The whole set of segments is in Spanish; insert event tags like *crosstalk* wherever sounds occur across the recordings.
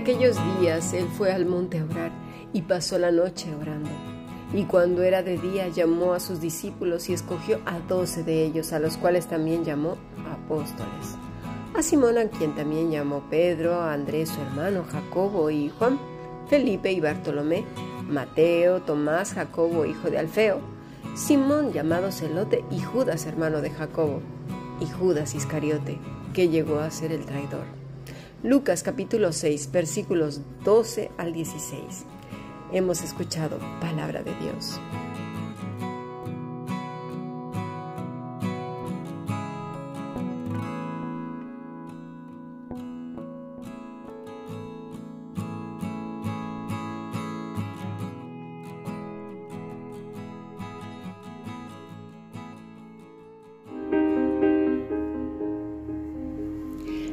aquellos días él fue al monte a orar y pasó la noche orando. Y cuando era de día llamó a sus discípulos y escogió a doce de ellos, a los cuales también llamó apóstoles. A Simón, a quien también llamó Pedro, a Andrés su hermano, Jacobo y Juan, Felipe y Bartolomé, Mateo, Tomás, Jacobo, hijo de Alfeo, Simón llamado Celote y Judas, hermano de Jacobo, y Judas Iscariote, que llegó a ser el traidor. Lucas capítulo 6, versículos 12 al 16 hemos escuchado palabra de Dios.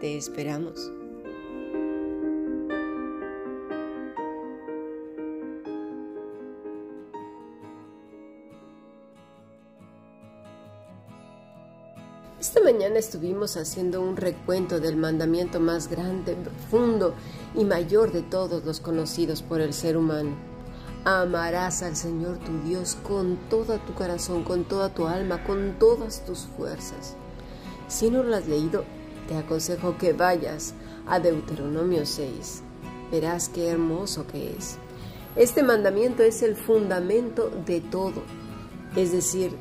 Te esperamos. Esta mañana estuvimos haciendo un recuento del mandamiento más grande, profundo y mayor de todos los conocidos por el ser humano. Amarás al Señor tu Dios con todo tu corazón, con toda tu alma, con todas tus fuerzas. Si no lo has leído, te aconsejo que vayas a Deuteronomio 6. Verás qué hermoso que es. Este mandamiento es el fundamento de todo, es decir,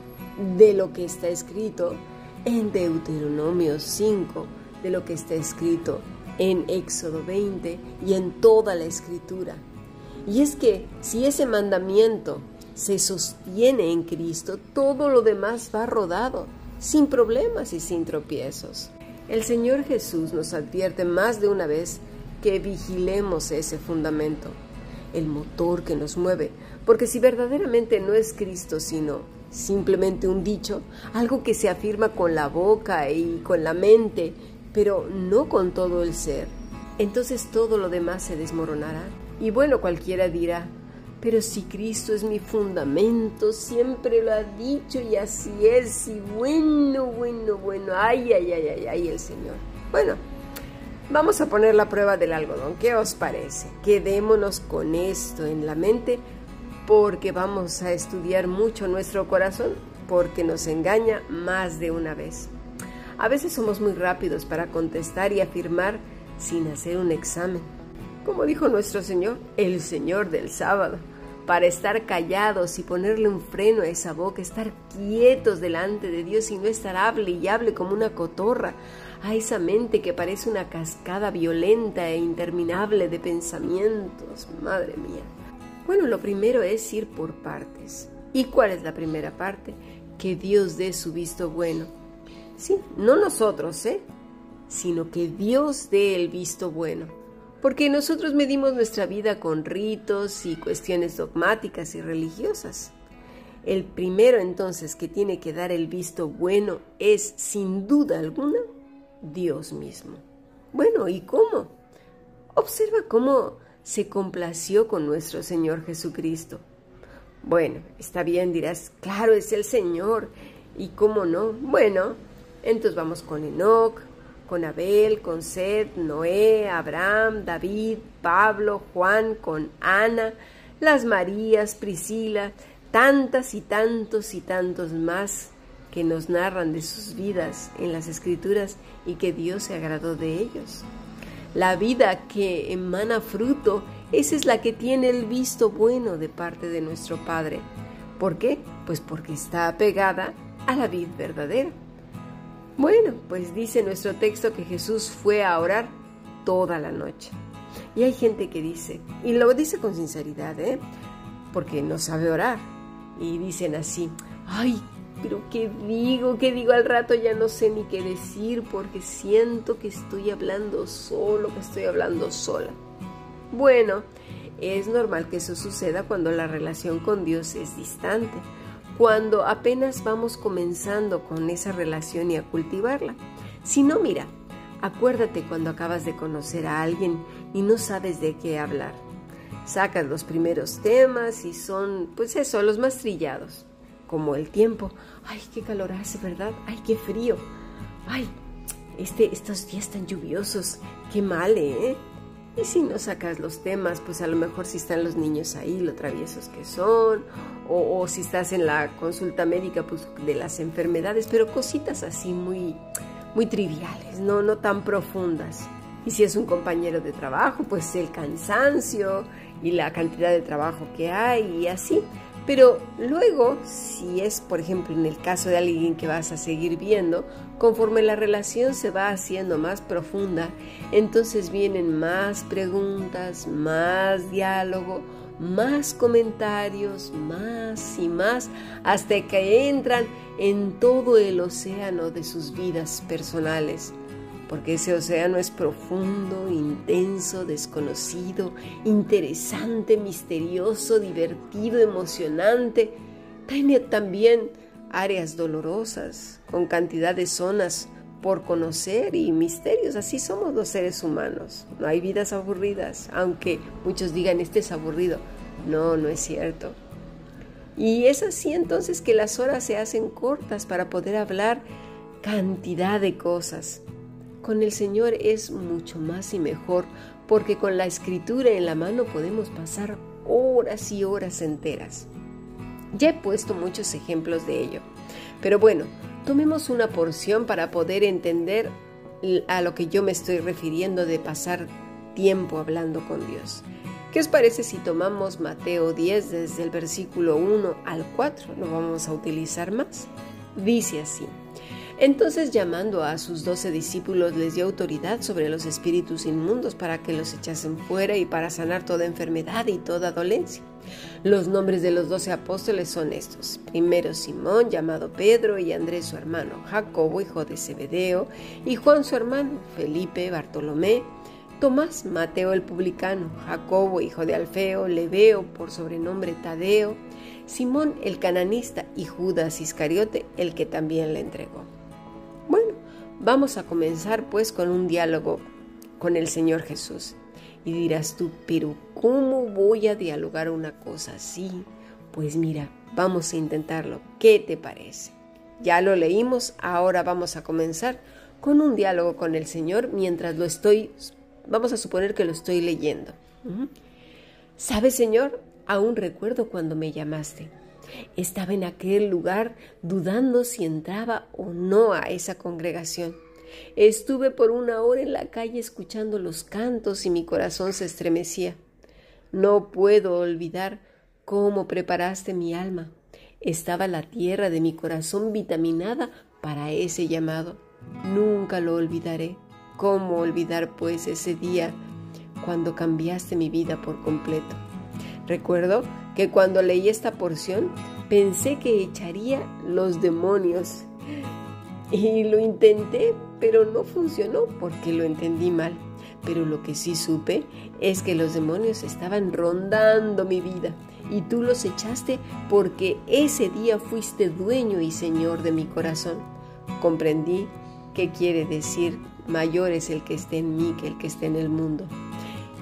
de lo que está escrito en Deuteronomio 5, de lo que está escrito en Éxodo 20 y en toda la escritura. Y es que si ese mandamiento se sostiene en Cristo, todo lo demás va rodado, sin problemas y sin tropiezos. El Señor Jesús nos advierte más de una vez que vigilemos ese fundamento, el motor que nos mueve, porque si verdaderamente no es Cristo, sino simplemente un dicho, algo que se afirma con la boca y con la mente, pero no con todo el ser, entonces todo lo demás se desmoronará. Y bueno, cualquiera dirá, pero si Cristo es mi fundamento, siempre lo ha dicho y así es, y bueno, bueno, bueno, ay, ay, ay, ay, ay, el Señor. Bueno, vamos a poner la prueba del algodón, ¿qué os parece? Quedémonos con esto en la mente porque vamos a estudiar mucho nuestro corazón, porque nos engaña más de una vez. A veces somos muy rápidos para contestar y afirmar sin hacer un examen. Como dijo nuestro Señor, el Señor del sábado, para estar callados y ponerle un freno a esa boca, estar quietos delante de Dios y no estar hable y hable como una cotorra a esa mente que parece una cascada violenta e interminable de pensamientos. Madre mía. Bueno, lo primero es ir por partes. ¿Y cuál es la primera parte? Que Dios dé su visto bueno. Sí, no nosotros, ¿eh? Sino que Dios dé el visto bueno. Porque nosotros medimos nuestra vida con ritos y cuestiones dogmáticas y religiosas. El primero entonces que tiene que dar el visto bueno es, sin duda alguna, Dios mismo. Bueno, ¿y cómo? Observa cómo se complació con nuestro Señor Jesucristo. Bueno, está bien, dirás, claro, es el Señor. ¿Y cómo no? Bueno, entonces vamos con Enoch, con Abel, con Seth, Noé, Abraham, David, Pablo, Juan, con Ana, las Marías, Priscila, tantas y tantos y tantos más que nos narran de sus vidas en las escrituras y que Dios se agradó de ellos. La vida que emana fruto, esa es la que tiene el visto bueno de parte de nuestro Padre. ¿Por qué? Pues porque está apegada a la vid verdadera. Bueno, pues dice nuestro texto que Jesús fue a orar toda la noche. Y hay gente que dice, y lo dice con sinceridad, ¿eh? porque no sabe orar. Y dicen así, ay, pero ¿qué digo? ¿Qué digo al rato? Ya no sé ni qué decir porque siento que estoy hablando solo, que estoy hablando sola. Bueno, es normal que eso suceda cuando la relación con Dios es distante, cuando apenas vamos comenzando con esa relación y a cultivarla. Si no, mira, acuérdate cuando acabas de conocer a alguien y no sabes de qué hablar. Sacas los primeros temas y son, pues eso, los más trillados, como el tiempo. Ay, qué calor hace, ¿verdad? Ay, qué frío. Ay, este, estos días tan lluviosos, qué mal, ¿eh? Y si no sacas los temas, pues a lo mejor si están los niños ahí, lo traviesos que son, o, si estás en la consulta médica, pues de las enfermedades, pero cositas así muy, muy triviales, no, no tan profundas. Y si es un compañero de trabajo, pues el cansancio y la cantidad de trabajo que hay y así. Pero luego, si es, por ejemplo, en el caso de alguien que vas a seguir viendo, conforme la relación se va haciendo más profunda, entonces vienen más preguntas, más diálogo, más comentarios, más y más, hasta que entran en todo el océano de sus vidas personales porque ese océano es profundo, intenso, desconocido, interesante, misterioso, divertido, emocionante. Tiene también áreas dolorosas, con cantidad de zonas por conocer y misterios. Así somos los seres humanos. No hay vidas aburridas, aunque muchos digan, este es aburrido. No, no es cierto. Y es así entonces que las horas se hacen cortas para poder hablar cantidad de cosas con el Señor es mucho más y mejor porque con la escritura en la mano podemos pasar horas y horas enteras. Ya he puesto muchos ejemplos de ello, pero bueno, tomemos una porción para poder entender a lo que yo me estoy refiriendo de pasar tiempo hablando con Dios. ¿Qué os parece si tomamos Mateo 10 desde el versículo 1 al 4? No vamos a utilizar más. Dice así. Entonces llamando a sus doce discípulos les dio autoridad sobre los espíritus inmundos para que los echasen fuera y para sanar toda enfermedad y toda dolencia. Los nombres de los doce apóstoles son estos. Primero Simón, llamado Pedro, y Andrés su hermano, Jacobo, hijo de Zebedeo, y Juan su hermano, Felipe, Bartolomé, Tomás, Mateo el publicano, Jacobo, hijo de Alfeo, Leveo, por sobrenombre Tadeo, Simón el cananista y Judas Iscariote, el que también le entregó. Vamos a comenzar pues con un diálogo con el Señor Jesús. Y dirás tú, pero ¿cómo voy a dialogar una cosa así? Pues mira, vamos a intentarlo. ¿Qué te parece? Ya lo leímos, ahora vamos a comenzar con un diálogo con el Señor mientras lo estoy, vamos a suponer que lo estoy leyendo. ¿Sabes, Señor? Aún recuerdo cuando me llamaste. Estaba en aquel lugar dudando si entraba o no a esa congregación. Estuve por una hora en la calle escuchando los cantos y mi corazón se estremecía. No puedo olvidar cómo preparaste mi alma. Estaba la tierra de mi corazón vitaminada para ese llamado. Nunca lo olvidaré. ¿Cómo olvidar pues ese día cuando cambiaste mi vida por completo? Recuerdo que cuando leí esta porción pensé que echaría los demonios. Y lo intenté, pero no funcionó porque lo entendí mal. Pero lo que sí supe es que los demonios estaban rondando mi vida y tú los echaste porque ese día fuiste dueño y señor de mi corazón. Comprendí qué quiere decir mayor es el que esté en mí que el que esté en el mundo.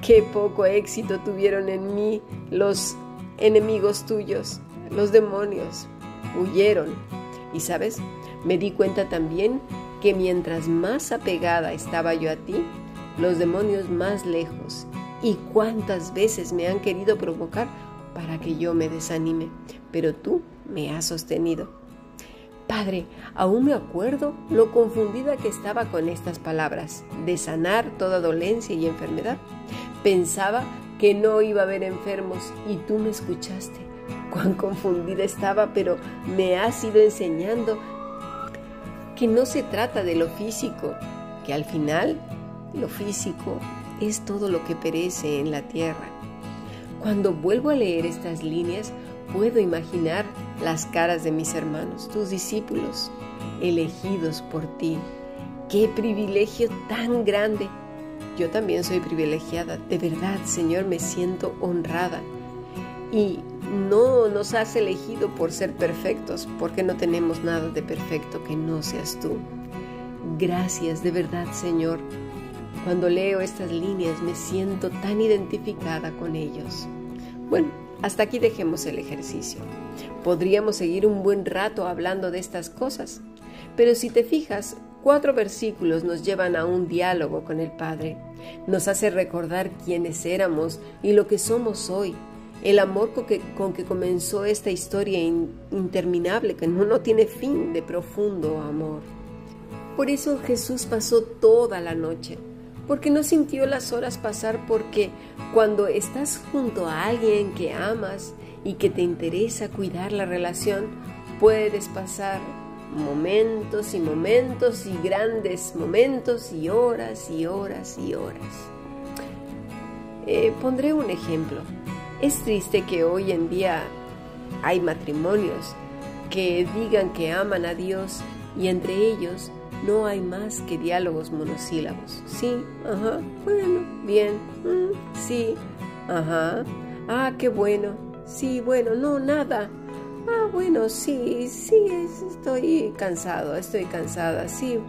Qué poco éxito tuvieron en mí los enemigos tuyos, los demonios, huyeron. Y sabes, me di cuenta también que mientras más apegada estaba yo a ti, los demonios más lejos. Y cuántas veces me han querido provocar para que yo me desanime, pero tú me has sostenido. Padre, aún me acuerdo lo confundida que estaba con estas palabras, de sanar toda dolencia y enfermedad. Pensaba que no iba a haber enfermos y tú me escuchaste. *laughs* Cuán confundida estaba, pero me has ido enseñando que no se trata de lo físico, que al final lo físico es todo lo que perece en la tierra. Cuando vuelvo a leer estas líneas, puedo imaginar las caras de mis hermanos, tus discípulos, elegidos por ti. Qué privilegio tan grande Yo también soy privilegiada. De verdad, Señor, me siento honrada. Y no nos has elegido por ser perfectos, porque no tenemos nada de perfecto que no seas tú. Gracias de verdad, Señor. Cuando leo estas líneas me siento tan identificada con ellos. Bueno, hasta aquí dejemos el ejercicio. Podríamos seguir un buen rato hablando de estas cosas, pero si te fijas, cuatro versículos nos llevan a un diálogo con el Padre. Nos hace recordar quiénes éramos y lo que somos hoy. El amor con que, comenzó esta historia interminable, que no, no tiene fin de profundo amor. Por eso Jesús pasó toda la noche, porque no sintió las horas pasar, porque cuando estás junto a alguien que amas y que te interesa cuidar la relación, puedes pasar momentos y momentos y grandes momentos y horas y horas y horas. Eh, pondré un ejemplo. Es triste que hoy en día hay matrimonios que digan que aman a Dios y entre ellos no hay más que diálogos monosílabos. Sí, ajá, bueno, bien, mm, sí, ajá, ah, qué bueno, sí, bueno, no, nada. Ah, bueno, sí, sí, estoy cansado, estoy cansada, sí,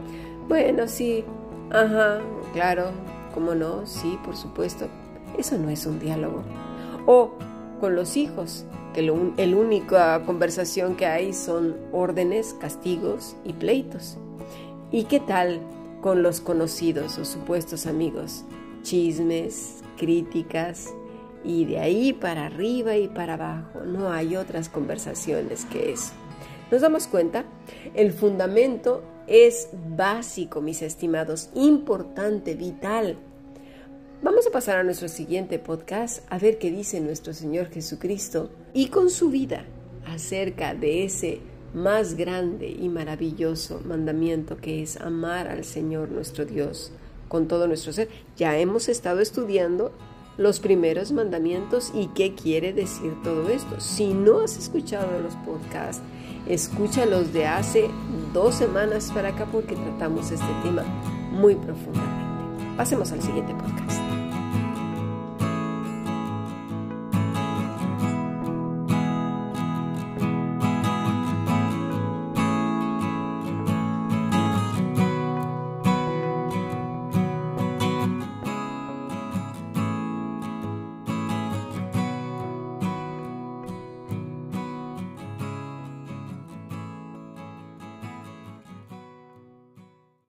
bueno, sí, ajá, claro, ¿cómo no? Sí, por supuesto. Eso no es un diálogo. O con los hijos, que la única conversación que hay son órdenes, castigos y pleitos. ¿Y qué tal con los conocidos o supuestos amigos? Chismes, críticas y de ahí para arriba y para abajo. No hay otras conversaciones que eso. ¿Nos damos cuenta? El fundamento es básico, mis estimados, importante, vital. Vamos a pasar a nuestro siguiente podcast a ver qué dice nuestro Señor Jesucristo y con su vida acerca de ese más grande y maravilloso mandamiento que es amar al Señor nuestro Dios con todo nuestro ser. Ya hemos estado estudiando los primeros mandamientos y qué quiere decir todo esto. Si no has escuchado los podcasts, escúchalos de hace dos semanas para acá porque tratamos este tema muy profundamente. Pasemos al siguiente podcast.